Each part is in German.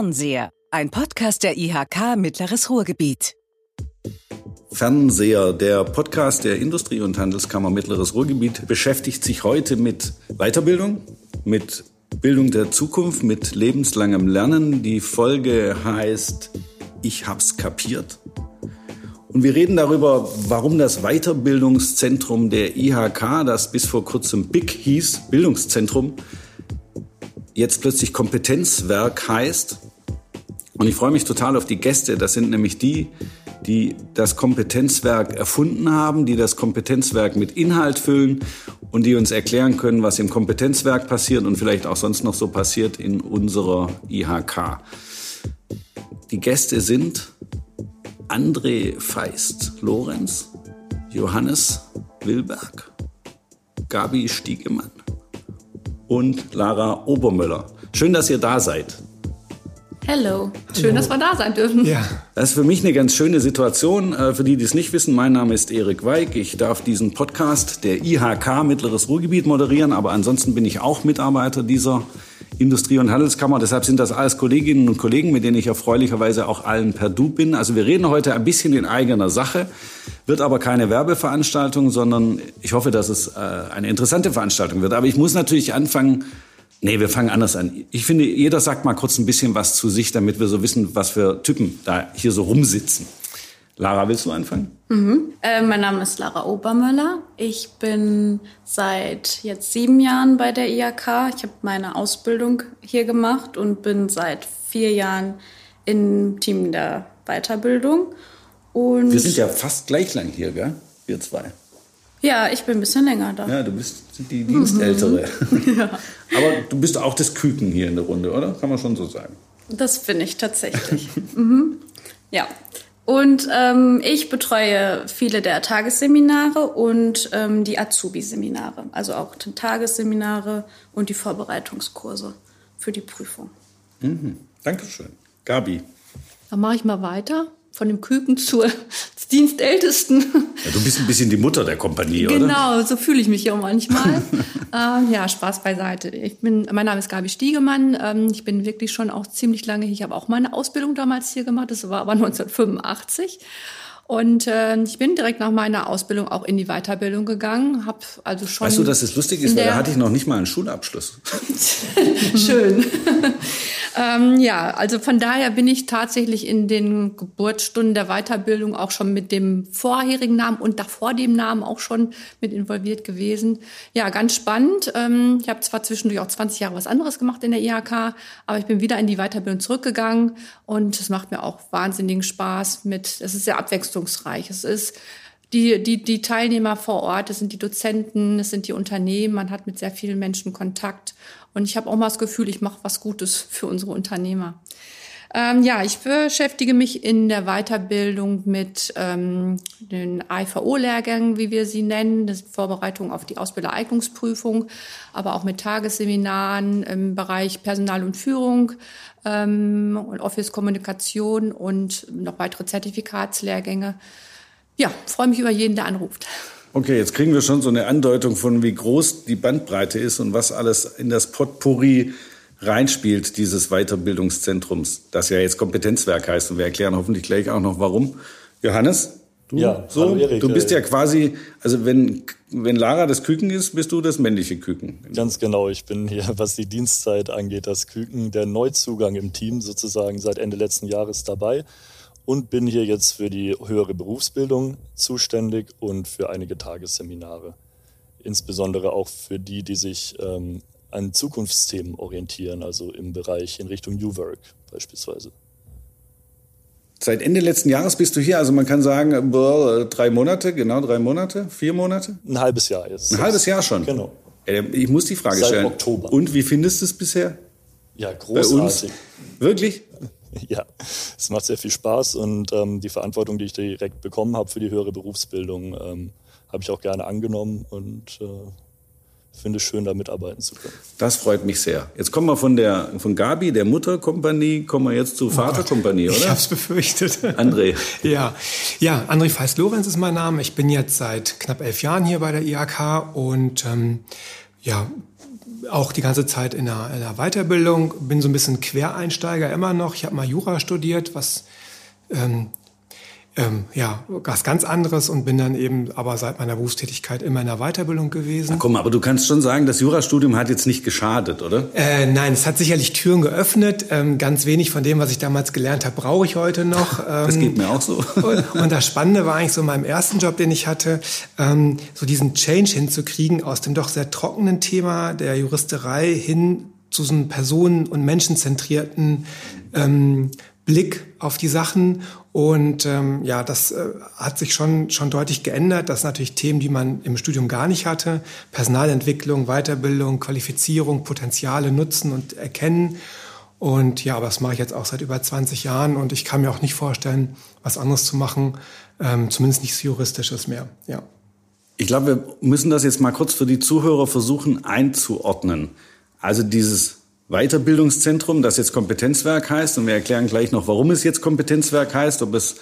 Fernseher, ein Podcast der IHK Mittleres Ruhrgebiet. Fernseher, der Podcast der Industrie- und Handelskammer Mittleres Ruhrgebiet, beschäftigt sich heute mit Weiterbildung, mit Bildung der Zukunft, mit lebenslangem Lernen. Die Folge heißt Ich hab's kapiert. Und wir reden darüber, warum das Weiterbildungszentrum der IHK, das bis vor kurzem BIC hieß, Bildungszentrum, jetzt plötzlich Kompetenzwerk heißt. Und ich freue mich total auf die Gäste. Das sind nämlich die, die das Kompetenzwerk erfunden haben, die das Kompetenzwerk mit Inhalt füllen und die uns erklären können, was im Kompetenzwerk passiert und vielleicht auch sonst noch so passiert in unserer IHK. Die Gäste sind André Feist Lorenz, Johannes Wilberg, Gabi Stiegemann und Lara Obermöller. Schön, dass ihr da seid. Hello. Schön, dass wir da sein dürfen. Ja. Das ist für mich eine ganz schöne Situation. Äh, für die, die es nicht wissen, mein Name ist Erik Weig. Ich darf diesen Podcast der IHK Mittleres Ruhrgebiet moderieren, aber ansonsten bin ich auch Mitarbeiter dieser Industrie- und Handelskammer. Deshalb sind das alles Kolleginnen und Kollegen, mit denen ich erfreulicherweise auch allen per Du bin. Also wir reden heute ein bisschen in eigener Sache, wird aber keine Werbeveranstaltung, sondern ich hoffe, dass es äh, eine interessante Veranstaltung wird. Aber ich muss natürlich anfangen, Nee, wir fangen anders an. Ich finde, jeder sagt mal kurz ein bisschen was zu sich, damit wir so wissen, was für Typen da hier so rumsitzen. Lara, willst du anfangen? Mhm. Äh, mein Name ist Lara Obermöller. Ich bin seit jetzt sieben Jahren bei der IAK. Ich habe meine Ausbildung hier gemacht und bin seit vier Jahren im Team der Weiterbildung. Und wir sind ja fast gleich lang hier, gell? Wir zwei. Ja, ich bin ein bisschen länger da. Ja, du bist die Dienstältere. Mhm. Ja. Aber du bist auch das Küken hier in der Runde, oder? Kann man schon so sagen. Das bin ich tatsächlich. mhm. Ja. Und ähm, ich betreue viele der Tagesseminare und ähm, die Azubi-Seminare. Also auch die Tagesseminare und die Vorbereitungskurse für die Prüfung. Mhm. Dankeschön. Gabi. Dann mache ich mal weiter von dem Küken zur Dienstältesten. Ja, du bist ein bisschen die Mutter der Kompanie, genau, oder? Genau, so fühle ich mich ja manchmal. ähm, ja, Spaß beiseite. Ich bin, mein Name ist Gabi Stiegemann. Ähm, ich bin wirklich schon auch ziemlich lange hier. Ich habe auch meine Ausbildung damals hier gemacht. Das war aber 1985. Und äh, ich bin direkt nach meiner Ausbildung auch in die Weiterbildung gegangen, habe also schon. Weißt du, dass es lustig ist, weil da hatte ich noch nicht mal einen Schulabschluss. Schön. ähm, ja, also von daher bin ich tatsächlich in den Geburtsstunden der Weiterbildung auch schon mit dem vorherigen Namen und davor dem Namen auch schon mit involviert gewesen. Ja, ganz spannend. Ähm, ich habe zwar zwischendurch auch 20 Jahre was anderes gemacht in der IHK, aber ich bin wieder in die Weiterbildung zurückgegangen und es macht mir auch wahnsinnigen Spaß mit, es ist sehr abwechslungsreich. Es ist. Die, die, die Teilnehmer vor Ort, es sind die Dozenten, es sind die Unternehmen, man hat mit sehr vielen Menschen Kontakt. Und ich habe auch mal das Gefühl, ich mache was Gutes für unsere Unternehmer. Ähm, ja, ich beschäftige mich in der Weiterbildung mit ähm, den IVO-Lehrgängen, wie wir sie nennen, das Vorbereitung auf die Ausbildereignungsprüfung, aber auch mit Tagesseminaren im Bereich Personal und Führung ähm, und Office-Kommunikation und noch weitere Zertifikatslehrgänge. Ja, freue mich über jeden, der anruft. Okay, jetzt kriegen wir schon so eine Andeutung von, wie groß die Bandbreite ist und was alles in das Potpourri reinspielt, dieses Weiterbildungszentrums, das ja jetzt Kompetenzwerk heißt. Und wir erklären hoffentlich gleich auch noch, warum. Johannes, du, ja, so, Erik, du bist ja quasi, also wenn, wenn Lara das Küken ist, bist du das männliche Küken. Ganz genau, ich bin hier, was die Dienstzeit angeht, das Küken, der Neuzugang im Team sozusagen seit Ende letzten Jahres dabei und bin hier jetzt für die höhere Berufsbildung zuständig und für einige Tagesseminare. Insbesondere auch für die, die sich ähm, an Zukunftsthemen orientieren, also im Bereich in Richtung New Work beispielsweise. Seit Ende letzten Jahres bist du hier, also man kann sagen, boah, drei Monate, genau drei Monate, vier Monate? Ein halbes Jahr jetzt. Ein halbes Jahr schon? Genau. Ich muss die Frage Seit stellen. Oktober. Und wie findest du es bisher? Ja, großartig. Wirklich? Ja, es macht sehr viel Spaß und ähm, die Verantwortung, die ich direkt bekommen habe für die höhere Berufsbildung, ähm, habe ich auch gerne angenommen und äh, finde es schön, da mitarbeiten zu können. Das freut mich sehr. Jetzt kommen wir von der von Gabi, der Mutterkompanie, kommen wir jetzt zur Vaterkompanie, oh oder? Ich hab's befürchtet. André. ja, ja, André Feist-Lorenz ist mein Name. Ich bin jetzt seit knapp elf Jahren hier bei der IAK und ähm, ja, auch die ganze Zeit in der, in der Weiterbildung, bin so ein bisschen Quereinsteiger immer noch. Ich habe mal Jura studiert, was ähm, ähm, ja, was ganz anderes und bin dann eben aber seit meiner Berufstätigkeit immer in der Weiterbildung gewesen. Na komm, aber du kannst schon sagen, das Jurastudium hat jetzt nicht geschadet, oder? Äh, nein, es hat sicherlich Türen geöffnet. Ähm, ganz wenig von dem, was ich damals gelernt habe, brauche ich heute noch. Ähm, das geht mir auch so. und, und, das Spannende war eigentlich so in meinem ersten Job, den ich hatte, ähm, so diesen Change hinzukriegen aus dem doch sehr trockenen Thema der Juristerei hin zu so einem personen- und menschenzentrierten ähm, Blick auf die Sachen. Und ähm, ja, das äh, hat sich schon, schon deutlich geändert. Das sind natürlich Themen, die man im Studium gar nicht hatte. Personalentwicklung, Weiterbildung, Qualifizierung, Potenziale nutzen und erkennen. Und ja, aber das mache ich jetzt auch seit über 20 Jahren und ich kann mir auch nicht vorstellen, was anderes zu machen, ähm, zumindest nichts Juristisches mehr. Ja. Ich glaube, wir müssen das jetzt mal kurz für die Zuhörer versuchen einzuordnen. Also dieses Weiterbildungszentrum, das jetzt Kompetenzwerk heißt. Und wir erklären gleich noch, warum es jetzt Kompetenzwerk heißt, ob es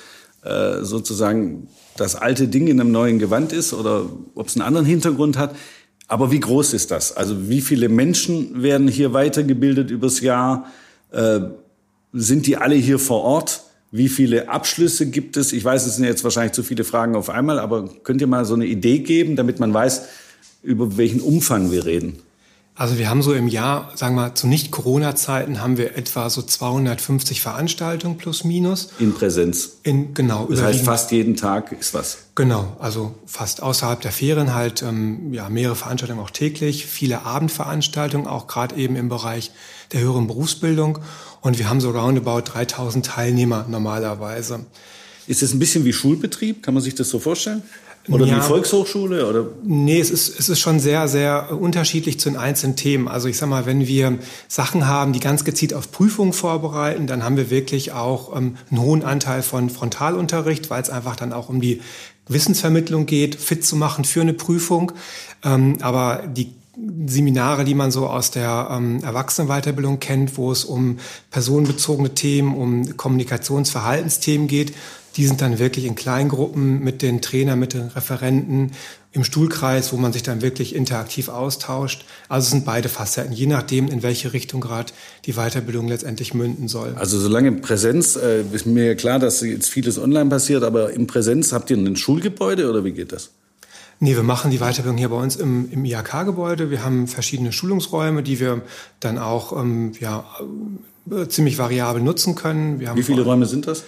äh, sozusagen das alte Ding in einem neuen Gewand ist oder ob es einen anderen Hintergrund hat. Aber wie groß ist das? Also wie viele Menschen werden hier weitergebildet übers Jahr? Äh, sind die alle hier vor Ort? Wie viele Abschlüsse gibt es? Ich weiß, es sind jetzt wahrscheinlich zu viele Fragen auf einmal, aber könnt ihr mal so eine Idee geben, damit man weiß, über welchen Umfang wir reden? Also wir haben so im Jahr, sagen wir mal, zu Nicht-Corona-Zeiten haben wir etwa so 250 Veranstaltungen plus minus. In Präsenz. In, genau. Das heißt, fast jeden Tag ist was. Genau, also fast außerhalb der Ferien halt ähm, ja, mehrere Veranstaltungen auch täglich, viele Abendveranstaltungen, auch gerade eben im Bereich der höheren Berufsbildung. Und wir haben so roundabout 3000 Teilnehmer normalerweise. Ist das ein bisschen wie Schulbetrieb? Kann man sich das so vorstellen? Oder ja, die Volkshochschule? Oder? Nee, es ist, es ist schon sehr, sehr unterschiedlich zu den einzelnen Themen. Also ich sag mal, wenn wir Sachen haben, die ganz gezielt auf Prüfungen vorbereiten, dann haben wir wirklich auch ähm, einen hohen Anteil von Frontalunterricht, weil es einfach dann auch um die Wissensvermittlung geht, fit zu machen für eine Prüfung. Ähm, aber die Seminare, die man so aus der ähm, Erwachsenenweiterbildung kennt, wo es um personenbezogene Themen, um Kommunikationsverhaltensthemen geht, die sind dann wirklich in Kleingruppen mit den Trainern, mit den Referenten im Stuhlkreis, wo man sich dann wirklich interaktiv austauscht. Also es sind beide Facetten, je nachdem, in welche Richtung gerade die Weiterbildung letztendlich münden soll. Also solange Präsenz, äh, ist mir klar, dass jetzt vieles online passiert, aber in Präsenz habt ihr ein Schulgebäude oder wie geht das? Nee, wir machen die Weiterbildung hier bei uns im, im IHK-Gebäude. Wir haben verschiedene Schulungsräume, die wir dann auch ähm, ja, äh, ziemlich variabel nutzen können. Wie viele Räume sind das?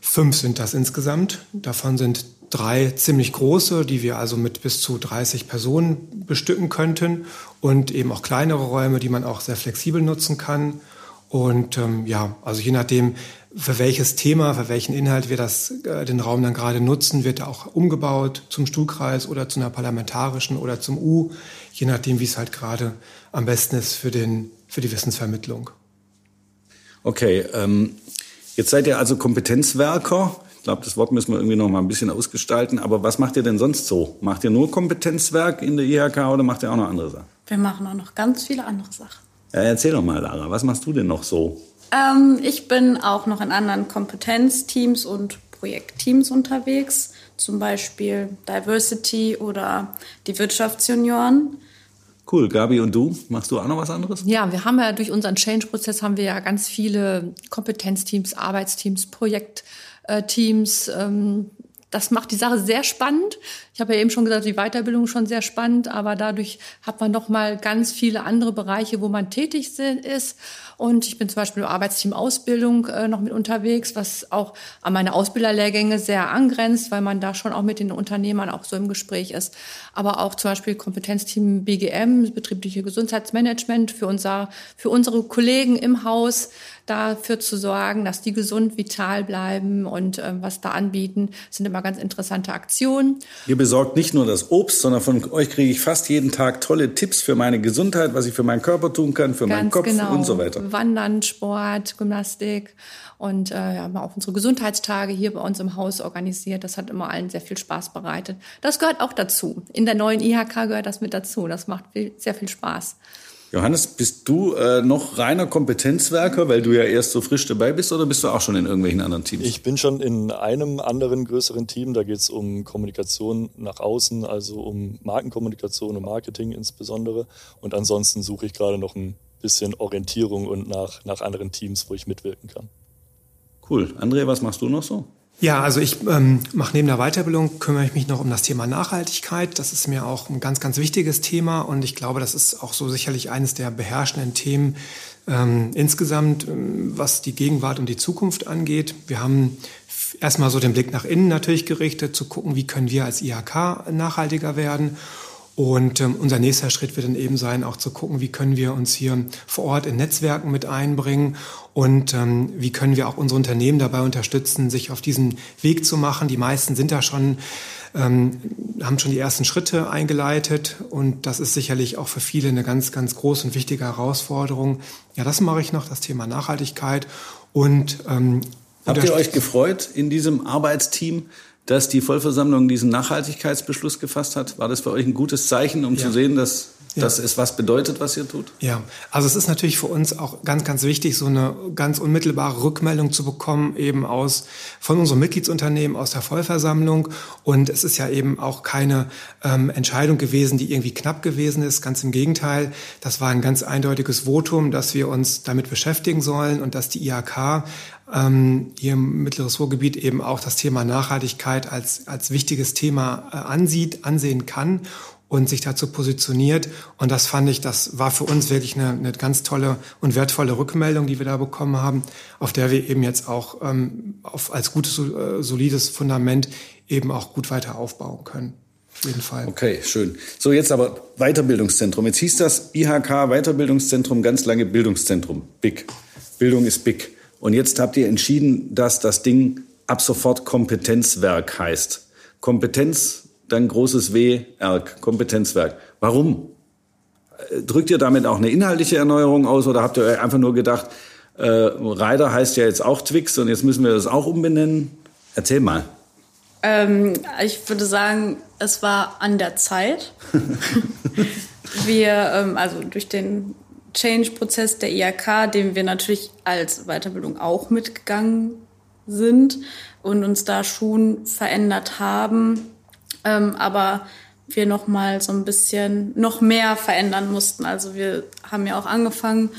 Fünf sind das insgesamt. Davon sind drei ziemlich große, die wir also mit bis zu 30 Personen bestücken könnten und eben auch kleinere Räume, die man auch sehr flexibel nutzen kann. Und ähm, ja, also je nachdem, für welches Thema, für welchen Inhalt wir das, äh, den Raum dann gerade nutzen, wird er auch umgebaut zum Stuhlkreis oder zu einer parlamentarischen oder zum U, je nachdem, wie es halt gerade am besten ist für, den, für die Wissensvermittlung. Okay, ähm, Jetzt seid ihr also Kompetenzwerker. Ich glaube, das Wort müssen wir irgendwie noch mal ein bisschen ausgestalten. Aber was macht ihr denn sonst so? Macht ihr nur Kompetenzwerk in der IHK oder macht ihr auch noch andere Sachen? Wir machen auch noch ganz viele andere Sachen. Ja, erzähl doch mal, Lara, was machst du denn noch so? Ähm, ich bin auch noch in anderen Kompetenzteams und Projektteams unterwegs, zum Beispiel Diversity oder die Wirtschaftsjunioren. Cool. Gabi, und du? Machst du auch noch was anderes? Ja, wir haben ja durch unseren Change-Prozess haben wir ja ganz viele Kompetenzteams, Arbeitsteams, Projektteams. Ähm, das macht die Sache sehr spannend. Ich habe ja eben schon gesagt, die Weiterbildung ist schon sehr spannend, aber dadurch hat man noch mal ganz viele andere Bereiche, wo man tätig ist. Und ich bin zum Beispiel im Arbeitsteam Ausbildung äh, noch mit unterwegs, was auch an meine Ausbilderlehrgänge sehr angrenzt, weil man da schon auch mit den Unternehmern auch so im Gespräch ist. Aber auch zum Beispiel Kompetenzteam BGM, betriebliche Gesundheitsmanagement für unser, für unsere Kollegen im Haus, dafür zu sorgen, dass die gesund, vital bleiben und äh, was da anbieten, sind immer ganz interessante Aktionen. Ihr besorgt nicht nur das Obst, sondern von euch kriege ich fast jeden Tag tolle Tipps für meine Gesundheit, was ich für meinen Körper tun kann, für ganz meinen Kopf genau. und so weiter. Wandern, Sport, Gymnastik und äh, haben auch unsere Gesundheitstage hier bei uns im Haus organisiert. Das hat immer allen sehr viel Spaß bereitet. Das gehört auch dazu. In der neuen IHK gehört das mit dazu. Das macht viel, sehr viel Spaß. Johannes, bist du äh, noch reiner Kompetenzwerker, weil du ja erst so frisch dabei bist, oder bist du auch schon in irgendwelchen anderen Teams? Ich bin schon in einem anderen größeren Team. Da geht es um Kommunikation nach außen, also um Markenkommunikation und Marketing insbesondere. Und ansonsten suche ich gerade noch ein bisschen Orientierung und nach, nach anderen Teams, wo ich mitwirken kann. Cool. André, was machst du noch so? Ja, also ich ähm, mache neben der Weiterbildung, kümmere ich mich noch um das Thema Nachhaltigkeit. Das ist mir auch ein ganz, ganz wichtiges Thema und ich glaube, das ist auch so sicherlich eines der beherrschenden Themen ähm, insgesamt, ähm, was die Gegenwart und die Zukunft angeht. Wir haben erstmal so den Blick nach innen natürlich gerichtet, zu gucken, wie können wir als IHK nachhaltiger werden. Und ähm, unser nächster Schritt wird dann eben sein, auch zu gucken, wie können wir uns hier vor Ort in Netzwerken mit einbringen und ähm, wie können wir auch unsere Unternehmen dabei unterstützen, sich auf diesen Weg zu machen. Die meisten sind da schon, ähm, haben schon die ersten Schritte eingeleitet und das ist sicherlich auch für viele eine ganz, ganz große und wichtige Herausforderung. Ja, das mache ich noch, das Thema Nachhaltigkeit und ähm, Habt ihr euch gefreut in diesem Arbeitsteam, dass die Vollversammlung diesen Nachhaltigkeitsbeschluss gefasst hat? War das für euch ein gutes Zeichen, um ja. zu sehen, dass ja. dass es was bedeutet, was ihr tut? Ja, also es ist natürlich für uns auch ganz, ganz wichtig, so eine ganz unmittelbare Rückmeldung zu bekommen, eben aus von unserem Mitgliedsunternehmen, aus der Vollversammlung. Und es ist ja eben auch keine ähm, Entscheidung gewesen, die irgendwie knapp gewesen ist. Ganz im Gegenteil, das war ein ganz eindeutiges Votum, dass wir uns damit beschäftigen sollen und dass die IHK ähm, hier im Mittleres Ruhrgebiet eben auch das Thema Nachhaltigkeit als, als wichtiges Thema äh, ansieht, ansehen kann und sich dazu positioniert. Und das fand ich, das war für uns wirklich eine, eine ganz tolle und wertvolle Rückmeldung, die wir da bekommen haben, auf der wir eben jetzt auch ähm, auf, als gutes, äh, solides Fundament eben auch gut weiter aufbauen können. Auf jeden Fall. Okay, schön. So, jetzt aber Weiterbildungszentrum. Jetzt hieß das IHK Weiterbildungszentrum ganz lange Bildungszentrum. Big. Bildung ist big. Und jetzt habt ihr entschieden, dass das Ding ab sofort Kompetenzwerk heißt. Kompetenz dann großes W, ERG, Kompetenzwerk. Warum? Drückt ihr damit auch eine inhaltliche Erneuerung aus oder habt ihr einfach nur gedacht, äh, Reiter heißt ja jetzt auch Twix und jetzt müssen wir das auch umbenennen? Erzähl mal. Ähm, ich würde sagen, es war an der Zeit. wir, ähm, also durch den Change-Prozess der IAK, dem wir natürlich als Weiterbildung auch mitgegangen sind und uns da schon verändert haben, ähm, aber wir noch mal so ein bisschen noch mehr verändern mussten. Also wir haben ja auch angefangen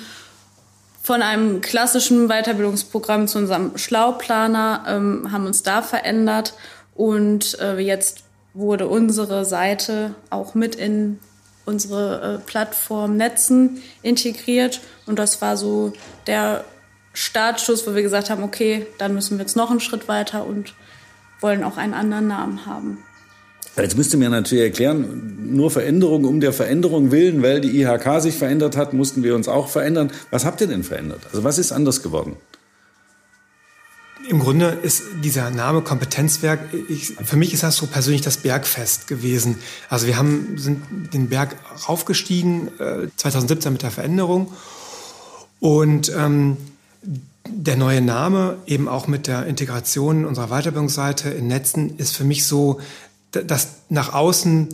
von einem klassischen Weiterbildungsprogramm zu unserem Schlauplaner, ähm, haben uns da verändert und äh, jetzt wurde unsere Seite auch mit in unsere äh, Plattform Netzen integriert und das war so der Startschuss, wo wir gesagt haben, okay, dann müssen wir jetzt noch einen Schritt weiter und wollen auch einen anderen Namen haben. Jetzt müsste mir natürlich erklären, nur Veränderung um der Veränderung willen, weil die IHK sich verändert hat, mussten wir uns auch verändern. Was habt ihr denn verändert? Also was ist anders geworden? Im Grunde ist dieser Name Kompetenzwerk, ich, für mich ist das so persönlich das Bergfest gewesen. Also wir haben, sind den Berg raufgestiegen, äh, 2017 mit der Veränderung. Und ähm, der neue Name, eben auch mit der Integration unserer Weiterbildungsseite in Netzen, ist für mich so das nach außen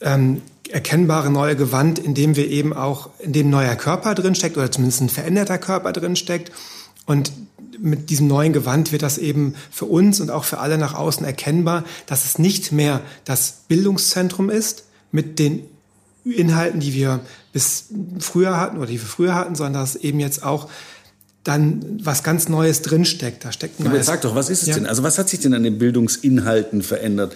ähm, erkennbare neue Gewand, in dem wir eben auch, in dem neuer Körper drinsteckt oder zumindest ein veränderter Körper drinsteckt. Und mit diesem neuen Gewand wird das eben für uns und auch für alle nach außen erkennbar, dass es nicht mehr das Bildungszentrum ist mit den Inhalten, die wir bis früher hatten oder die wir früher hatten, sondern dass eben jetzt auch dann was ganz Neues drinsteckt. Da steckt ein Aber sag doch, was ist es ja. denn? Also was hat sich denn an den Bildungsinhalten verändert?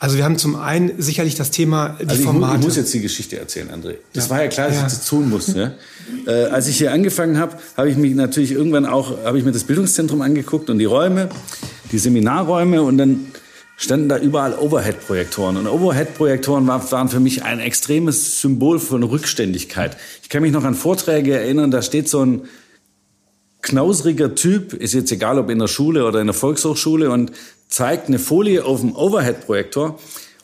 Also wir haben zum einen sicherlich das Thema die also ich Formate. Ich muss jetzt die Geschichte erzählen, André. Das ja. war ja klar, dass ja. ich das tun muss. Ja? äh, als ich hier angefangen habe, habe ich mich natürlich irgendwann auch, habe ich mir das Bildungszentrum angeguckt und die Räume, die Seminarräume und dann standen da überall Overhead-Projektoren. Und Overhead-Projektoren waren für mich ein extremes Symbol von Rückständigkeit. Ich kann mich noch an Vorträge erinnern, da steht so ein knausriger Typ, ist jetzt egal ob in der Schule oder in der Volkshochschule und zeigt eine Folie auf dem Overhead-Projektor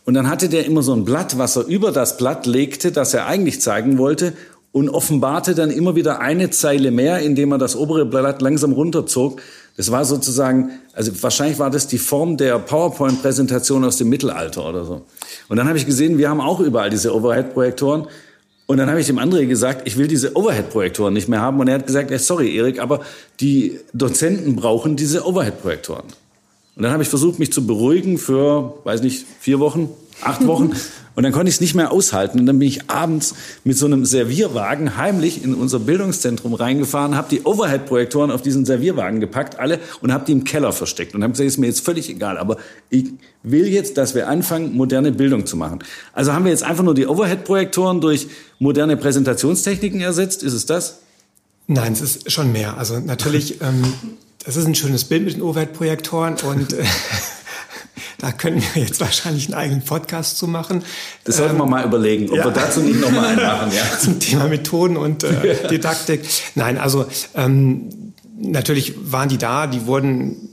und dann hatte der immer so ein Blatt, was er über das Blatt legte, das er eigentlich zeigen wollte und offenbarte dann immer wieder eine Zeile mehr, indem er das obere Blatt langsam runterzog. Das war sozusagen, also wahrscheinlich war das die Form der PowerPoint-Präsentation aus dem Mittelalter oder so. Und dann habe ich gesehen, wir haben auch überall diese Overhead-Projektoren Und dann habe ich dem André gesagt, ich will diese Overhead-Projektoren nicht mehr haben. Und er hat gesagt, ja, sorry, Erik, aber die Dozenten brauchen diese Overhead-Projektoren. Und dann habe ich versucht, mich zu beruhigen für, weiß nicht, vier Wochen, acht Wochen. Und dann konnte ich es nicht mehr aushalten. Und dann bin ich abends mit so einem Servierwagen heimlich in unser Bildungszentrum reingefahren, habe die Overhead-Projektoren auf diesen Servierwagen gepackt, alle, und habe die im Keller versteckt. Und habe gesagt, ist mir jetzt völlig egal, aber ich will jetzt, dass wir anfangen, moderne Bildung zu machen. Also haben wir jetzt einfach nur die Overhead-Projektoren durch moderne Präsentationstechniken ersetzt? Ist es das? Nein, es ist schon mehr. Also natürlich, ähm, das ist ein schönes Bild mit den Overhead-Projektoren und äh, Da können wir jetzt wahrscheinlich einen eigenen Podcast zu machen. Das sollten wir ähm, mal überlegen, ob ja. wir dazu nicht nochmal einen machen. Ja. Zum Thema Methoden und äh, Didaktik. Nein, also ähm, natürlich waren die da, die wurden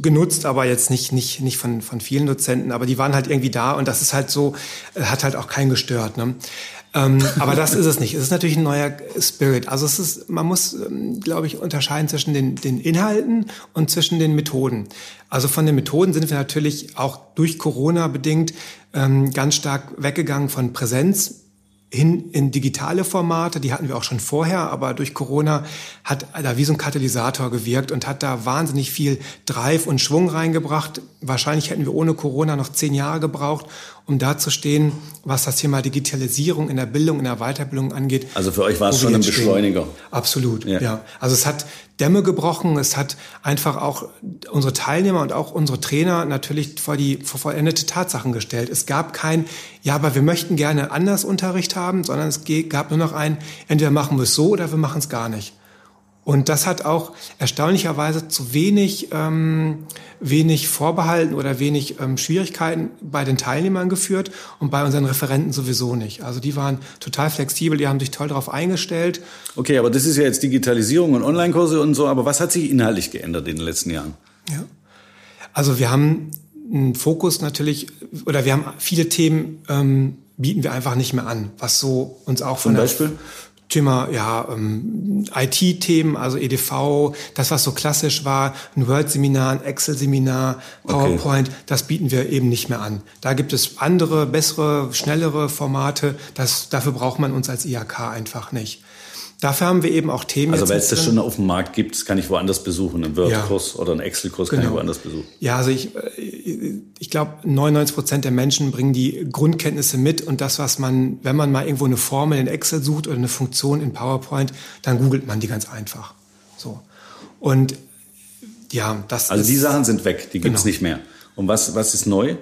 genutzt, aber jetzt nicht, nicht, nicht von, von vielen Dozenten, aber die waren halt irgendwie da und das ist halt so, äh, hat halt auch keinen gestört. Ne? Ähm, aber das ist es nicht. Es ist natürlich ein neuer Spirit. Also es ist, man muss, ähm, glaube ich, unterscheiden zwischen den, den Inhalten und zwischen den Methoden. Also von den Methoden sind wir natürlich auch durch Corona bedingt ähm, ganz stark weggegangen von Präsenz hin in digitale Formate, die hatten wir auch schon vorher, aber durch Corona hat da wie so ein Katalysator gewirkt und hat da wahnsinnig viel Drive und Schwung reingebracht. Wahrscheinlich hätten wir ohne Corona noch zehn Jahre gebraucht, um da zu stehen, was das Thema Digitalisierung in der Bildung, in der Weiterbildung angeht. Also für euch war es schon ein Beschleuniger. Absolut, ja. ja. Also es hat Dämme gebrochen, es hat einfach auch unsere Teilnehmer und auch unsere Trainer natürlich vor die vor vollendete Tatsachen gestellt. Es gab kein, ja, aber wir möchten gerne anders Unterricht haben, sondern es gab nur noch ein, entweder machen wir es so oder wir machen es gar nicht. Und das hat auch erstaunlicherweise zu wenig, ähm, wenig Vorbehalten oder wenig ähm, Schwierigkeiten bei den Teilnehmern geführt und bei unseren Referenten sowieso nicht. Also die waren total flexibel, die haben sich toll darauf eingestellt. Okay, aber das ist ja jetzt Digitalisierung und Online-Kurse und so. Aber was hat sich inhaltlich geändert in den letzten Jahren? Ja. Also wir haben einen Fokus natürlich, oder wir haben viele Themen, ähm, bieten wir einfach nicht mehr an, was so uns auch von Zum Beispiel? Thema ja, ähm, IT-Themen, also EDV, das, was so klassisch war, ein Word-Seminar, ein Excel-Seminar, PowerPoint, okay. das bieten wir eben nicht mehr an. Da gibt es andere, bessere, schnellere Formate. Das, dafür braucht man uns als IHK einfach nicht. Dafür haben wir eben auch Themen. Also weil es das schon auf dem Markt gibt, das kann ich woanders besuchen. Einen Word-Kurs ja. oder einen Excel-Kurs genau. kann ich genau. woanders besuchen. Ja, also ich, äh, ich glaube, 99 Prozent der Menschen bringen die Grundkenntnisse mit und das, was man, wenn man mal irgendwo eine Formel in Excel sucht oder eine Funktion in PowerPoint, dann googelt man die ganz einfach. So. Und ja, das Also die Sachen sind weg, die gibt's genau. nicht mehr. Und was, was ist neu?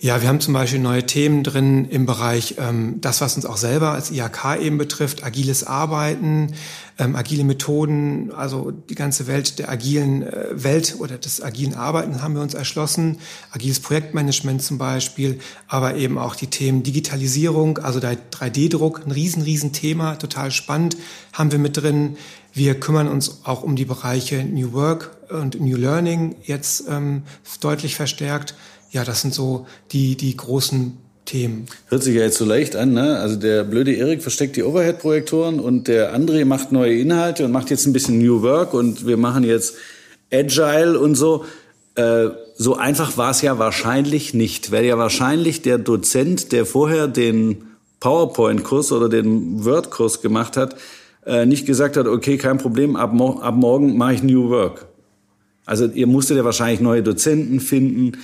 Ja, wir haben zum Beispiel neue Themen drin im Bereich ähm, das, was uns auch selber als IHK eben betrifft, agiles Arbeiten, ähm, agile Methoden, also die ganze Welt der agilen äh, Welt oder des agilen Arbeiten haben wir uns erschlossen, agiles Projektmanagement zum Beispiel, aber eben auch die Themen Digitalisierung, also der 3D-Druck, ein riesen, riesen Thema, total spannend, haben wir mit drin. Wir kümmern uns auch um die Bereiche New Work und New Learning jetzt ähm, deutlich verstärkt ja, das sind so die, die großen Themen. Hört sich ja jetzt so leicht an, ne? Also der blöde Erik versteckt die Overhead-Projektoren und der André macht neue Inhalte und macht jetzt ein bisschen New Work und wir machen jetzt Agile und so. Äh, so einfach war es ja wahrscheinlich nicht, weil ja wahrscheinlich der Dozent, der vorher den PowerPoint-Kurs oder den Word-Kurs gemacht hat, äh, nicht gesagt hat, okay, kein Problem, ab, mo ab morgen mache ich New Work. Also ihr musstet ja wahrscheinlich neue Dozenten finden,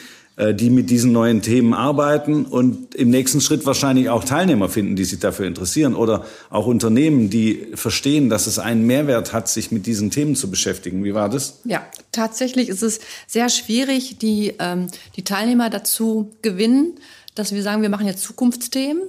die mit diesen neuen Themen arbeiten und im nächsten Schritt wahrscheinlich auch Teilnehmer finden, die sich dafür interessieren oder auch Unternehmen, die verstehen, dass es einen Mehrwert hat, sich mit diesen Themen zu beschäftigen. Wie war das? Ja, tatsächlich ist es sehr schwierig, die, ähm, die Teilnehmer dazu gewinnen, dass wir sagen, wir machen jetzt Zukunftsthemen.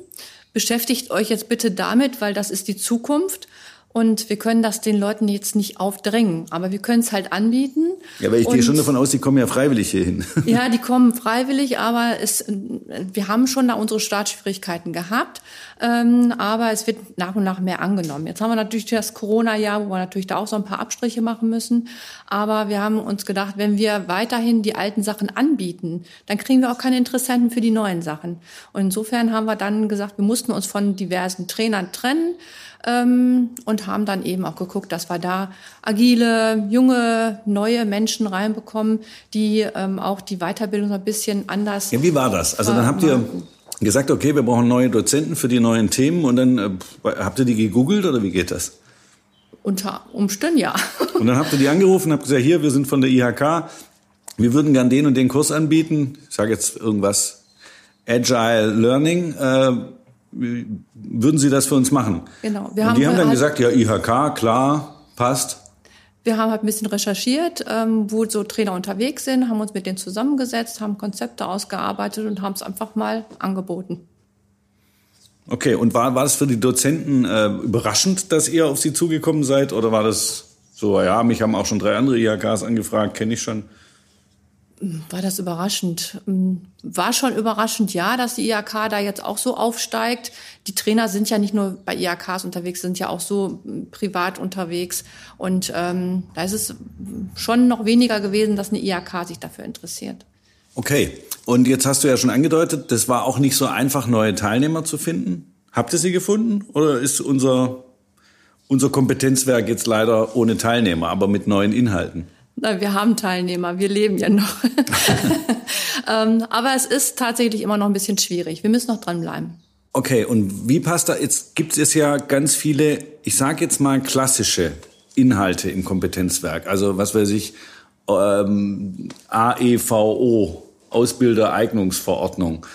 Beschäftigt euch jetzt bitte damit, weil das ist die Zukunft. Und wir können das den Leuten jetzt nicht aufdrängen, aber wir können es halt anbieten. Ja, aber ich gehe schon davon aus, die kommen ja freiwillig hierhin. Ja, die kommen freiwillig, aber es, wir haben schon da unsere Startschwierigkeiten gehabt, ähm, aber es wird nach und nach mehr angenommen. Jetzt haben wir natürlich das Corona-Jahr, wo wir natürlich da auch so ein paar Abstriche machen müssen, aber wir haben uns gedacht, wenn wir weiterhin die alten Sachen anbieten, dann kriegen wir auch keine Interessenten für die neuen Sachen. Und insofern haben wir dann gesagt, wir mussten uns von diversen Trainern trennen ähm, und haben dann eben auch geguckt, dass wir da agile, junge, neue Menschen reinbekommen, die ähm, auch die Weiterbildung ein bisschen anders. Ja, wie war das? Also dann habt ihr gesagt, okay, wir brauchen neue Dozenten für die neuen Themen und dann äh, habt ihr die gegoogelt oder wie geht das? Unter Umständen ja. Und dann habt ihr die angerufen und habt gesagt, hier, wir sind von der IHK, wir würden gern den und den Kurs anbieten. Ich sage jetzt irgendwas, Agile Learning. Äh, würden Sie das für uns machen? Genau. Wir und haben die haben dann halt gesagt, ja, IHK, klar, passt. Wir haben halt ein bisschen recherchiert, ähm, wo so Trainer unterwegs sind, haben uns mit denen zusammengesetzt, haben Konzepte ausgearbeitet und haben es einfach mal angeboten. Okay, und war, war das für die Dozenten äh, überraschend, dass ihr auf sie zugekommen seid? Oder war das so, ja, mich haben auch schon drei andere IHKs angefragt, kenne ich schon? War das überraschend? Hm, war schon überraschend, ja, dass die IHK da jetzt auch so aufsteigt. Die Trainer sind ja nicht nur bei IHKs unterwegs, sind ja auch so hm, privat unterwegs. Und ähm, da ist es schon noch weniger gewesen, dass eine IHK sich dafür interessiert. Okay, und jetzt hast du ja schon angedeutet, das war auch nicht so einfach, neue Teilnehmer zu finden. Habt ihr sie gefunden oder ist unser, unser Kompetenzwerk jetzt leider ohne Teilnehmer, aber mit neuen Inhalten? Wir haben Teilnehmer, wir leben ja noch. ähm, aber es ist tatsächlich immer noch ein bisschen schwierig. Wir müssen noch dranbleiben. Okay, und wie passt da? Jetzt gibt es ja ganz viele, ich sage jetzt mal klassische Inhalte im Kompetenzwerk. Also was weiß ich, ähm, AEVO, Ausbildereignungsverordnung,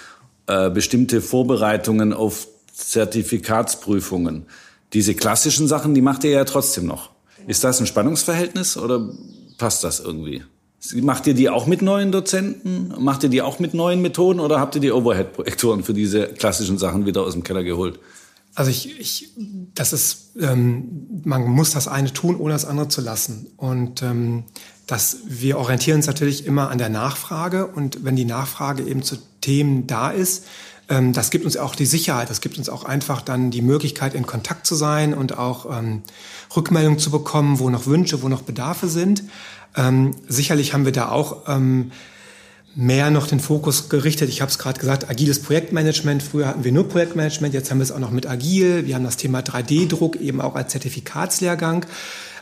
äh, bestimmte Vorbereitungen auf Zertifikatsprüfungen. Diese klassischen Sachen, die macht ihr ja trotzdem noch. Ist das ein Spannungsverhältnis oder passt das irgendwie? Macht ihr die auch mit neuen Dozenten? Macht ihr die auch mit neuen Methoden oder habt ihr die Overhead-Projektoren für diese klassischen Sachen wieder aus dem Keller geholt? Also ich, ich das ist, ähm, man muss das eine tun, ohne das andere zu lassen. Und ähm, dass wir orientieren uns natürlich immer an der Nachfrage und wenn die Nachfrage eben zu Themen da ist, ähm, das gibt uns auch die Sicherheit, das gibt uns auch einfach dann die Möglichkeit, in Kontakt zu sein und auch ähm, Rückmeldungen zu bekommen, wo noch Wünsche, wo noch Bedarfe sind. Ähm, sicherlich haben wir da auch ähm, mehr noch den Fokus gerichtet. Ich habe es gerade gesagt, agiles Projektmanagement. Früher hatten wir nur Projektmanagement, jetzt haben wir es auch noch mit agil. Wir haben das Thema 3D-Druck eben auch als Zertifikatslehrgang.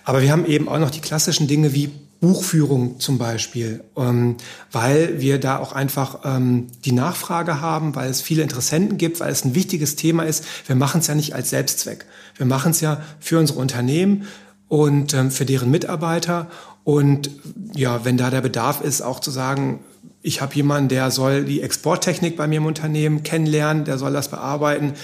Aber wir haben eben auch noch die klassischen Dinge wie Buchführung zum Beispiel, ähm, weil wir da auch einfach ähm, die Nachfrage haben, weil es viele Interessenten gibt, weil es ein wichtiges Thema ist. Wir machen es ja nicht als Selbstzweck. Wir machen es ja für unsere Unternehmen und ähm, für deren Mitarbeiter. Und ja, wenn da der Bedarf ist, auch zu sagen, ich habe jemanden, der soll die Exporttechnik bei mir im Unternehmen kennenlernen, der soll das bearbeiten,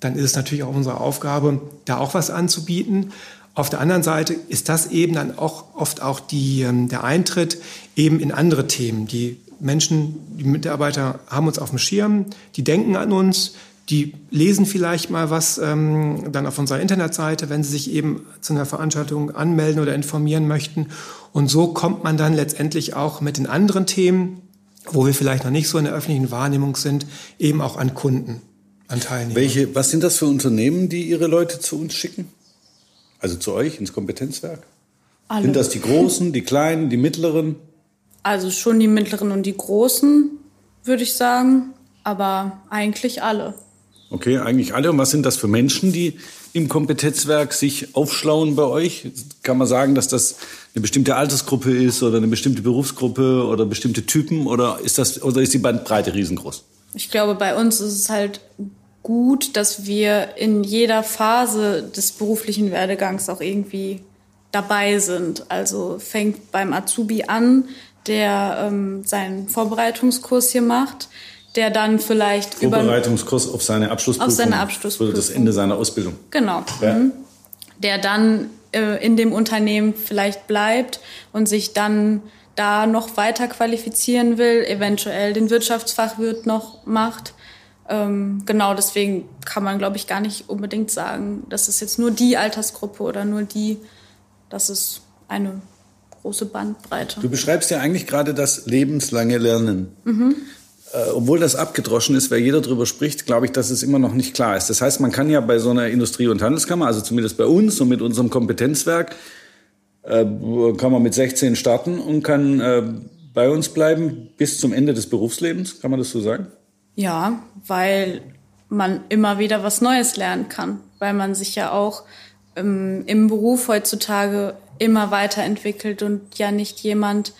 dann ist es natürlich auch unsere Aufgabe, da auch was anzubieten. Auf der anderen Seite ist das eben dann auch oft auch die, ähm, der Eintritt eben in andere Themen. Die Menschen, die Mitarbeiter haben uns auf dem Schirm, die denken an uns, die lesen vielleicht mal was ähm, dann auf unserer Internetseite, wenn sie sich eben zu einer Veranstaltung anmelden oder informieren möchten. Und so kommt man dann letztendlich auch mit den anderen Themen, wo wir vielleicht noch nicht so in der öffentlichen Wahrnehmung sind, eben auch an Kunden, an Teilnehmer. Welche, was sind das für Unternehmen, die ihre Leute zu uns schicken? Also zu euch ins Kompetenzwerk? Alle. Sind das die Großen, die Kleinen, die Mittleren? Also schon die Mittleren und die Großen, würde ich sagen. Aber eigentlich alle. Okay, eigentlich alle. Und was sind das für Menschen, die im Kompetenzwerk sich aufschlauen bei euch? Kann man sagen, dass das eine bestimmte Altersgruppe ist oder eine bestimmte Berufsgruppe oder bestimmte Typen oder ist das oder ist die Bandbreite riesengroß? Ich glaube, bei uns ist es halt gut, dass wir in jeder Phase des beruflichen Werdegangs auch irgendwie dabei sind. Also fängt beim Azubi an, der ähm, seinen Vorbereitungskurs hier macht, der dann vielleicht Vorbereitungskurs über, auf seine Abschlussprüfung. Auf seine Abschlussprüfung. Das Ende seiner Ausbildung. Genau. Ja. Mhm. Der dann äh, in dem Unternehmen vielleicht bleibt und sich dann da noch weiter qualifizieren will, eventuell den Wirtschaftsfachwirt noch macht ähm, genau deswegen kann man, glaube ich, gar nicht unbedingt sagen, das ist jetzt nur die Altersgruppe oder nur die, das ist eine große Bandbreite. Du beschreibst ja eigentlich gerade das lebenslange Lernen. Mhm. Äh, obwohl das abgedroschen ist, weil jeder darüber spricht, glaube ich, dass es immer noch nicht klar ist. Das heißt, man kann ja bei so einer Industrie- und Handelskammer, also zumindest bei uns und mit unserem Kompetenzwerk, äh, kann man mit 16 starten und kann äh, bei uns bleiben bis zum Ende des Berufslebens. Kann man das so sagen? Ja, weil man immer wieder was Neues lernen kann, weil man sich ja auch ähm, im Beruf heutzutage immer weiterentwickelt und ja nicht jemand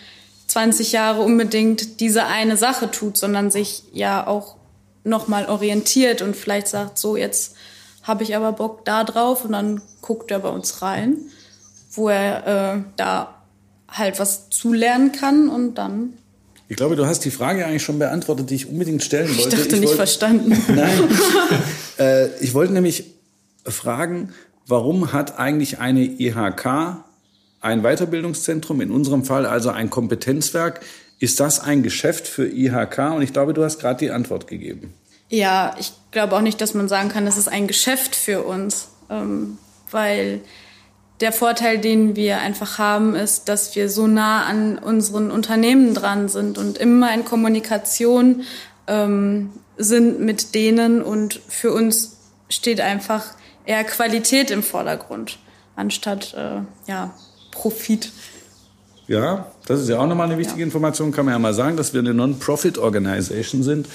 20 Jahre unbedingt diese eine Sache tut, sondern sich ja auch nochmal orientiert und vielleicht sagt, so jetzt habe ich aber Bock da drauf und dann guckt er bei uns rein, wo er äh, da halt was zulernen kann und dann. Ich glaube, du hast die Frage eigentlich schon beantwortet, die ich unbedingt stellen wollte. Ich dachte ich nicht wollte, verstanden. Nein. äh, ich wollte nämlich fragen, warum hat eigentlich eine IHK ein Weiterbildungszentrum, in unserem Fall also ein Kompetenzwerk? Ist das ein Geschäft für IHK? Und ich glaube, du hast gerade die Antwort gegeben. Ja, ich glaube auch nicht, dass man sagen kann, das ist ein Geschäft für uns, ähm, weil der Vorteil, den wir einfach haben, ist, dass wir so nah an unseren Unternehmen dran sind und immer in Kommunikation ähm, sind mit denen. Und für uns steht einfach eher Qualität im Vordergrund, anstatt äh, ja, Profit. Ja, das ist ja auch nochmal eine wichtige ja. Information, kann man ja mal sagen, dass wir eine Non-Profit-Organisation sind.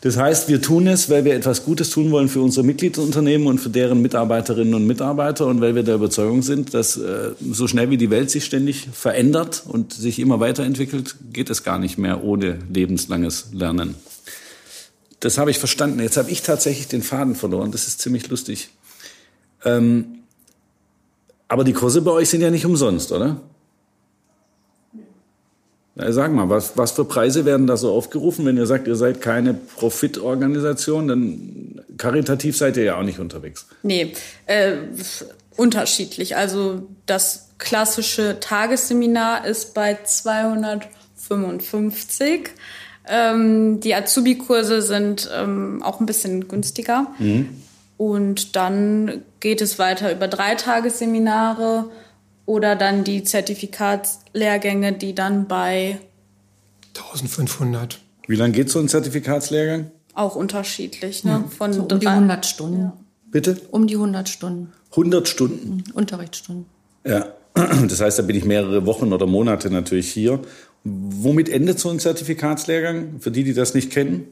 Das heißt, wir tun es, weil wir etwas Gutes tun wollen für unsere Mitgliedsunternehmen und für deren Mitarbeiterinnen und Mitarbeiter und weil wir der Überzeugung sind, dass äh, so schnell wie die Welt sich ständig verändert und sich immer weiterentwickelt, geht es gar nicht mehr ohne lebenslanges Lernen. Das habe ich verstanden. Jetzt habe ich tatsächlich den Faden verloren. Das ist ziemlich lustig. Ähm, aber die Kurse bei euch sind ja nicht umsonst, oder? Na, sag mal, was, was für Preise werden da so aufgerufen, wenn ihr sagt, ihr seid keine Profitorganisation, dann karitativ seid ihr ja auch nicht unterwegs. Nee, äh, unterschiedlich. Also das klassische Tagesseminar ist bei 255. Ähm, die Azubi-Kurse sind ähm, auch ein bisschen günstiger. Mhm. Und dann geht es weiter über drei Tagesseminare oder dann die Zertifikatslehrgänge, die dann bei 1500. Wie lange geht so ein Zertifikatslehrgang? Auch unterschiedlich, ne? Von so um die 100 Stunden. Ja. Bitte? Um die 100 Stunden. 100 Stunden? Mhm. Unterrichtsstunden. Ja, das heißt, da bin ich mehrere Wochen oder Monate natürlich hier. Womit endet so ein Zertifikatslehrgang? Für die, die das nicht kennen?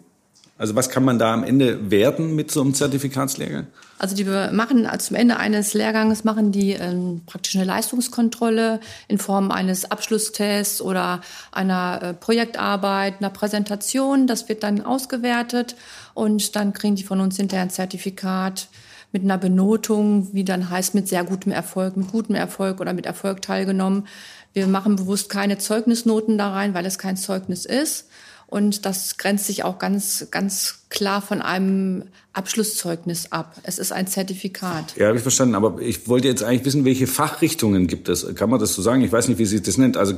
Also was kann man da am Ende werden mit so einem Zertifikatslehrgang? Also die machen also zum Ende eines Lehrganges machen die ähm, praktisch eine Leistungskontrolle in Form eines Abschlusstests oder einer äh, Projektarbeit, einer Präsentation. Das wird dann ausgewertet und dann kriegen die von uns hinterher ein Zertifikat mit einer Benotung, wie dann heißt mit sehr gutem Erfolg, mit gutem Erfolg oder mit Erfolg teilgenommen. Wir machen bewusst keine Zeugnisnoten da rein, weil es kein Zeugnis ist. Und das grenzt sich auch ganz, ganz klar von einem Abschlusszeugnis ab. Es ist ein Zertifikat. Ja, habe ich verstanden. Aber ich wollte jetzt eigentlich wissen, welche Fachrichtungen gibt es? Kann man das so sagen? Ich weiß nicht, wie sich das nennt. Also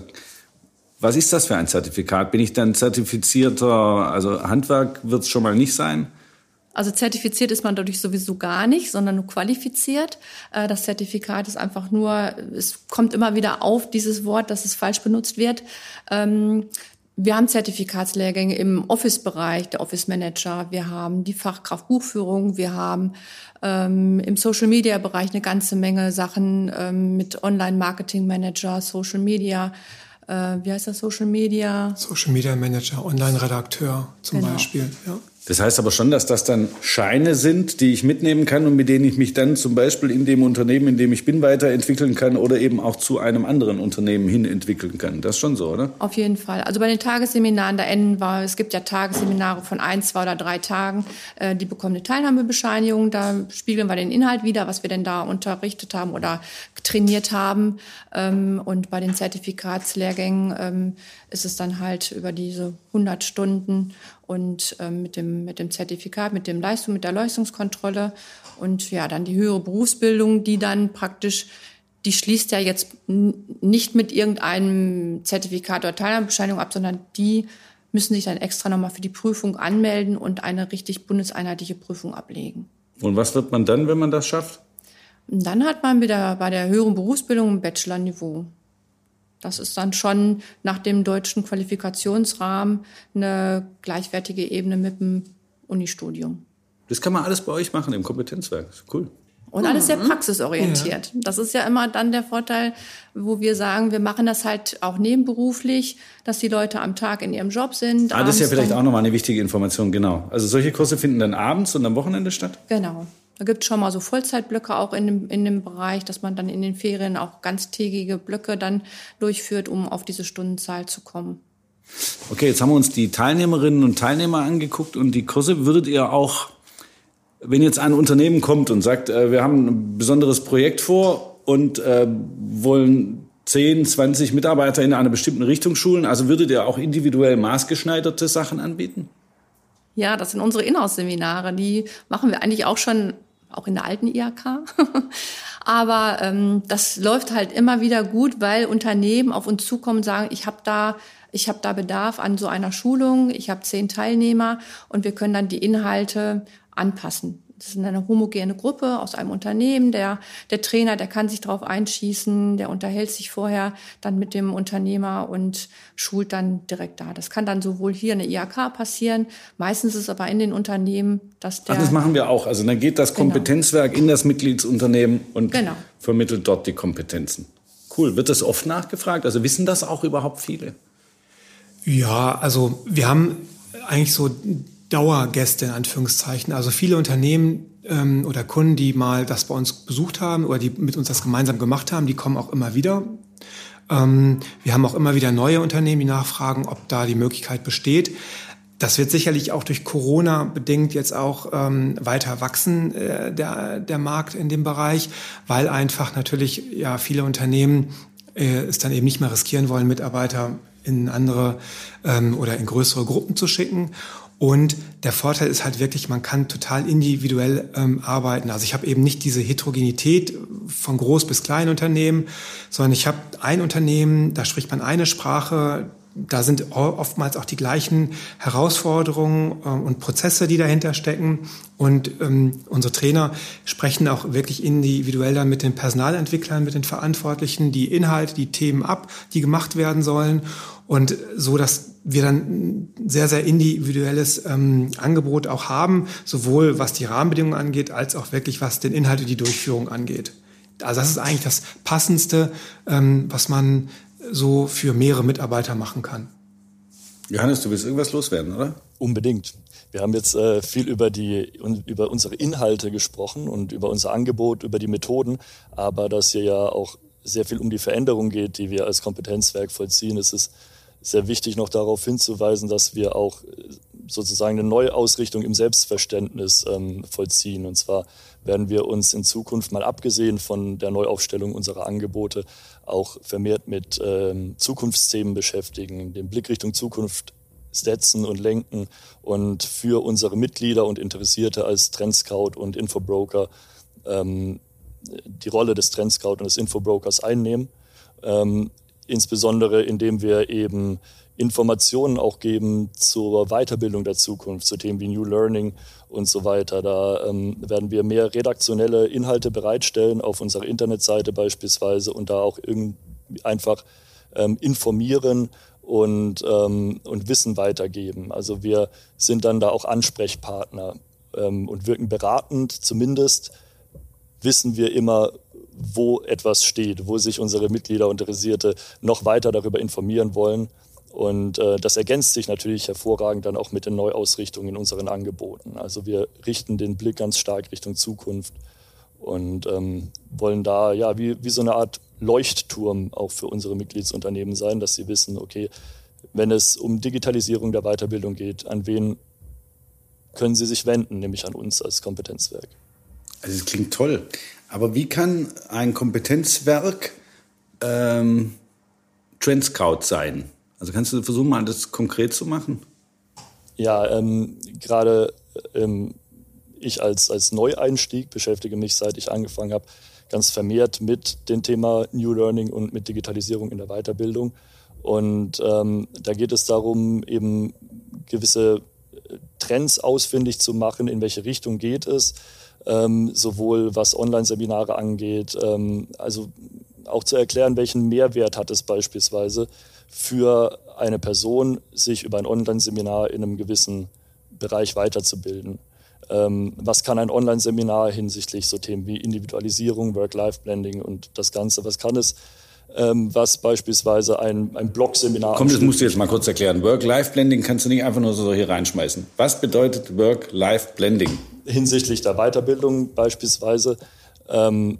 was ist das für ein Zertifikat? Bin ich dann zertifizierter, also Handwerk wird es schon mal nicht sein? Also zertifiziert ist man dadurch sowieso gar nicht, sondern nur qualifiziert. Äh, das Zertifikat ist einfach nur, es kommt immer wieder auf dieses Wort, dass es falsch benutzt wird. Wir haben Zertifikatslehrgänge im Office-Bereich, der Office Manager. Wir haben die Fachkraft Buchführung. Wir haben ähm, im Social-Media-Bereich eine ganze Menge Sachen ähm, mit Online-Marketing-Manager, Social Media. Äh, wie heißt das Social Media? Social Media Manager, Online-Redakteur zum genau. Beispiel. Ja. Das heißt aber schon, dass das dann Scheine sind, die ich mitnehmen kann und mit denen ich mich dann zum Beispiel in dem Unternehmen, in dem ich bin, weiterentwickeln kann oder eben auch zu einem anderen Unternehmen hin entwickeln kann. Das ist schon so, oder? Auf jeden Fall. Also bei den Tagesseminaren, da enden wir, es gibt ja Tagesseminare von ein, zwei oder drei Tagen, äh, die bekommen eine Teilnahmebescheinigung. Da spiegeln wir den Inhalt wieder, was wir denn da unterrichtet haben oder trainiert haben. Ähm, und bei den Zertifikatslehrgängen ähm, ist es dann halt über diese 100 Stunden und ähm, mit, dem, mit dem Zertifikat, mit dem Leistung, mit der Leistungskontrolle und ja, dann die höhere Berufsbildung, die dann praktisch, die schließt ja jetzt nicht mit irgendeinem Zertifikat oder Teilnahmebescheinigung ab, sondern die müssen sich dann extra nochmal für die Prüfung anmelden und eine richtig bundeseinheitliche Prüfung ablegen. Und was wird man dann, wenn man das schafft? Und dann hat man wieder bei der höheren Berufsbildung ein Bachelor-Niveau. Das ist dann schon nach dem deutschen Qualifikationsrahmen eine gleichwertige Ebene mit dem Unistudium. Das kann man alles bei euch machen im Kompetenzwerk. Cool. Und alles sehr mhm. praxisorientiert. Ja. Das ist ja immer dann der Vorteil, wo wir sagen, wir machen das halt auch nebenberuflich, dass die Leute am Tag in ihrem Job sind. Ah, das ist ja vielleicht auch nochmal eine wichtige Information, genau. Also solche Kurse finden dann abends und am Wochenende statt? Genau. Da gibt es schon mal so Vollzeitblöcke auch in dem, in dem Bereich, dass man dann in den Ferien auch ganztägige Blöcke dann durchführt, um auf diese Stundenzahl zu kommen. Okay, jetzt haben wir uns die Teilnehmerinnen und Teilnehmer angeguckt und die Kurse würdet ihr auch, wenn jetzt ein Unternehmen kommt und sagt, äh, wir haben ein besonderes Projekt vor und äh, wollen 10, 20 Mitarbeiter in einer bestimmten Richtung schulen, also würdet ihr auch individuell maßgeschneiderte Sachen anbieten? Ja, das sind unsere Inhouse-Seminare. Die machen wir eigentlich auch schon, auch in der alten IHK. Aber ähm, das läuft halt immer wieder gut, weil Unternehmen auf uns zukommen und sagen, ich habe da ich habe da Bedarf an so einer Schulung, ich habe zehn Teilnehmer und wir können dann die Inhalte anpassen. Das ist eine homogene Gruppe aus einem Unternehmen. Der, der Trainer, der kann sich darauf einschießen, der unterhält sich vorher dann mit dem Unternehmer und schult dann direkt da. Das kann dann sowohl hier in der IHK passieren, meistens ist es aber in den Unternehmen, dass der... Ach, das machen wir auch. Also dann geht das genau. Kompetenzwerk genau. in das Mitgliedsunternehmen und genau. vermittelt dort die Kompetenzen. Cool. Wird das oft nachgefragt? Also wissen das auch überhaupt viele? Ja, also wir haben eigentlich so Dauergäste in Anführungszeichen. Also viele Unternehmen ähm, oder Kunden, die mal das bei uns besucht haben oder die mit uns das gemeinsam gemacht haben, die kommen auch immer wieder. Ähm, wir haben auch immer wieder neue Unternehmen, die nachfragen, ob da die Möglichkeit besteht. Das wird sicherlich auch durch Corona bedingt jetzt auch ähm, weiter wachsen, äh, der, der Markt in dem Bereich, weil einfach natürlich ja viele Unternehmen äh, es dann eben nicht mehr riskieren wollen, Mitarbeiter in andere ähm, oder in größere Gruppen zu schicken. Und der Vorteil ist halt wirklich, man kann total individuell ähm, arbeiten. Also ich habe eben nicht diese Heterogenität von Groß- bis Kleinunternehmen, sondern ich habe ein Unternehmen, da spricht man eine Sprache, da sind oftmals auch die gleichen Herausforderungen äh, und Prozesse, die dahinter stecken. Und ähm, unsere Trainer sprechen auch wirklich individuell dann mit den Personalentwicklern, mit den Verantwortlichen die Inhalte, die Themen ab, die gemacht werden sollen. Und so, dass wir dann ein sehr, sehr individuelles ähm, Angebot auch haben, sowohl was die Rahmenbedingungen angeht, als auch wirklich was den Inhalt und die Durchführung angeht. Also das ist eigentlich das Passendste, ähm, was man so für mehrere Mitarbeiter machen kann. Johannes, du willst irgendwas loswerden, oder? Unbedingt. Wir haben jetzt äh, viel über, die, über unsere Inhalte gesprochen und über unser Angebot, über die Methoden, aber dass hier ja auch sehr viel um die Veränderung geht, die wir als Kompetenzwerk vollziehen. Es ist sehr wichtig, noch darauf hinzuweisen, dass wir auch äh, sozusagen eine Neuausrichtung im Selbstverständnis ähm, vollziehen. Und zwar werden wir uns in Zukunft mal abgesehen von der Neuaufstellung unserer Angebote auch vermehrt mit ähm, Zukunftsthemen beschäftigen, den Blick Richtung Zukunft setzen und lenken und für unsere Mitglieder und Interessierte als Trendscout und Infobroker ähm, die Rolle des Trendscout und des Infobrokers einnehmen. Ähm, insbesondere indem wir eben Informationen auch geben zur Weiterbildung der Zukunft, zu Themen wie New Learning und so weiter. Da ähm, werden wir mehr redaktionelle Inhalte bereitstellen auf unserer Internetseite beispielsweise und da auch einfach ähm, informieren und, ähm, und Wissen weitergeben. Also wir sind dann da auch Ansprechpartner ähm, und wirken beratend. Zumindest wissen wir immer, wo etwas steht, wo sich unsere Mitglieder und Interessierte noch weiter darüber informieren wollen. Und äh, das ergänzt sich natürlich hervorragend dann auch mit den Neuausrichtungen in unseren Angeboten. Also wir richten den Blick ganz stark Richtung Zukunft und ähm, wollen da ja wie, wie so eine Art Leuchtturm auch für unsere Mitgliedsunternehmen sein, dass sie wissen, okay, wenn es um Digitalisierung der Weiterbildung geht, an wen können sie sich wenden, nämlich an uns als Kompetenzwerk. Also das klingt toll. Aber wie kann ein Kompetenzwerk ähm, Trendscout sein? Also kannst du versuchen, mal das konkret zu machen? Ja, ähm, gerade ähm, ich als, als Neueinstieg beschäftige mich, seit ich angefangen habe, ganz vermehrt mit dem Thema New Learning und mit Digitalisierung in der Weiterbildung. Und ähm, da geht es darum, eben gewisse Trends ausfindig zu machen, in welche Richtung geht es, ähm, sowohl was Online-Seminare angeht, ähm, also auch zu erklären, welchen Mehrwert hat es beispielsweise für eine Person, sich über ein Online-Seminar in einem gewissen Bereich weiterzubilden. Ähm, was kann ein Online-Seminar hinsichtlich so Themen wie Individualisierung, Work-Life-Blending und das Ganze, was kann es ähm, was beispielsweise ein, ein Blog-Seminar. Komm, das musst du jetzt mal kurz erklären. Work-Life-Blending kannst du nicht einfach nur so hier reinschmeißen. Was bedeutet Work-Life-Blending? Hinsichtlich der Weiterbildung beispielsweise. Ähm,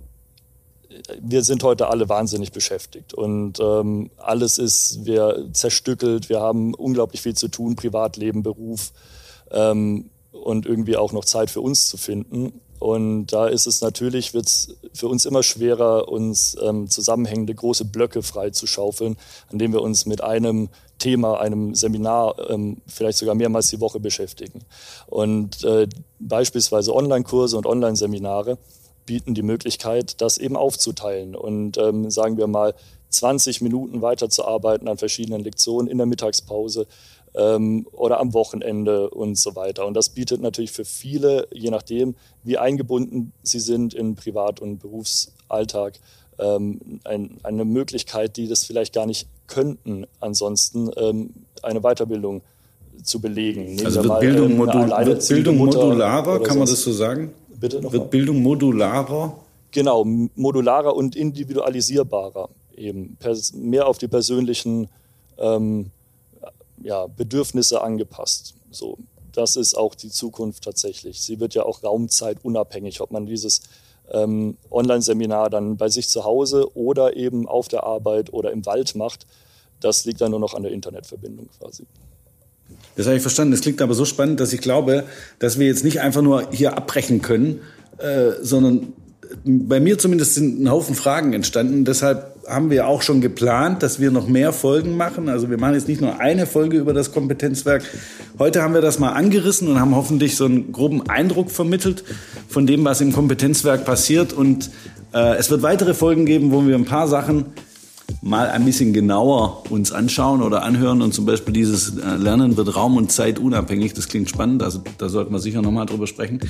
wir sind heute alle wahnsinnig beschäftigt und ähm, alles ist wir zerstückelt. Wir haben unglaublich viel zu tun, Privatleben, Beruf ähm, und irgendwie auch noch Zeit für uns zu finden. Und da ist es natürlich, wird es für uns immer schwerer, uns ähm, zusammenhängende große Blöcke frei zu an denen wir uns mit einem Thema, einem Seminar ähm, vielleicht sogar mehrmals die Woche beschäftigen. Und äh, beispielsweise Online-Kurse und Online-Seminare bieten die Möglichkeit, das eben aufzuteilen und ähm, sagen wir mal 20 Minuten weiterzuarbeiten an verschiedenen Lektionen in der Mittagspause ähm, oder am Wochenende und so weiter. Und das bietet natürlich für viele, je nachdem, wie eingebunden sie sind in Privat- und Berufsalltag, ähm, ein, eine Möglichkeit, die das vielleicht gar nicht könnten, ansonsten ähm, eine Weiterbildung zu belegen. Nehmen also wird mal, Bildung, Modul wird Bildung modularer, kann man das so sagen? Bitte noch Wird mal. Bildung modularer? Genau, modularer und individualisierbarer eben. Mehr auf die persönlichen ähm, ja, Bedürfnisse angepasst. So, das ist auch die Zukunft tatsächlich. Sie wird ja auch raumzeitunabhängig, ob man dieses ähm, Online-Seminar dann bei sich zu Hause oder eben auf der Arbeit oder im Wald macht. Das liegt dann nur noch an der Internetverbindung quasi. Das habe ich verstanden. Das klingt aber so spannend, dass ich glaube, dass wir jetzt nicht einfach nur hier abbrechen können, äh, sondern bei mir zumindest sind ein Haufen Fragen entstanden. Deshalb haben wir auch schon geplant, dass wir noch mehr Folgen machen. Also wir machen jetzt nicht nur eine Folge über das Kompetenzwerk. Heute haben wir das mal angerissen und haben hoffentlich so einen groben Eindruck vermittelt von dem, was im Kompetenzwerk passiert. Und äh, es wird weitere Folgen geben, wo wir ein paar Sachen mal ein bisschen genauer uns anschauen oder anhören. Und zum Beispiel dieses äh, Lernen wird raum- und zeitunabhängig. Das klingt spannend. Also da sollten wir sicher nochmal drüber sprechen.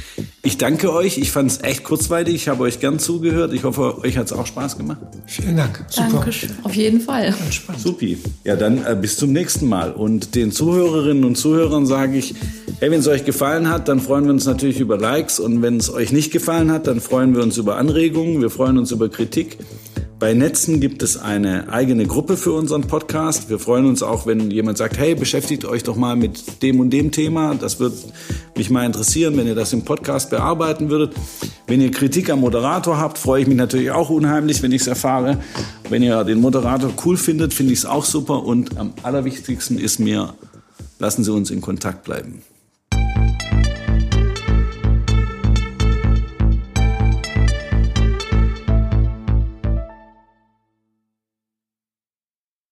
Ich danke euch. Ich fand es echt kurzweilig. Ich habe euch gern zugehört. Ich hoffe, euch hat es auch Spaß gemacht. Vielen Dank. Super. Dankeschön. Auf jeden Fall. Supi. Ja, dann äh, bis zum nächsten Mal. Und den Zuhörerinnen und Zuhörern sage ich, hey, wenn es euch gefallen hat, dann freuen wir uns natürlich über Likes. Und wenn es euch nicht gefallen hat, dann freuen wir uns über Anregungen. Wir freuen uns über Kritik. Bei Netzen gibt es eine eigene Gruppe für unseren Podcast. Wir freuen uns auch, wenn jemand sagt, hey, beschäftigt euch doch mal mit dem und dem Thema. Das wird mich mal interessieren, wenn ihr das im Podcast bearbeiten würdet. Wenn ihr Kritik am Moderator habt, freue ich mich natürlich auch unheimlich, wenn ich es erfahre. Wenn ihr den Moderator cool findet, finde ich es auch super. Und am allerwichtigsten ist mir, lassen Sie uns in Kontakt bleiben.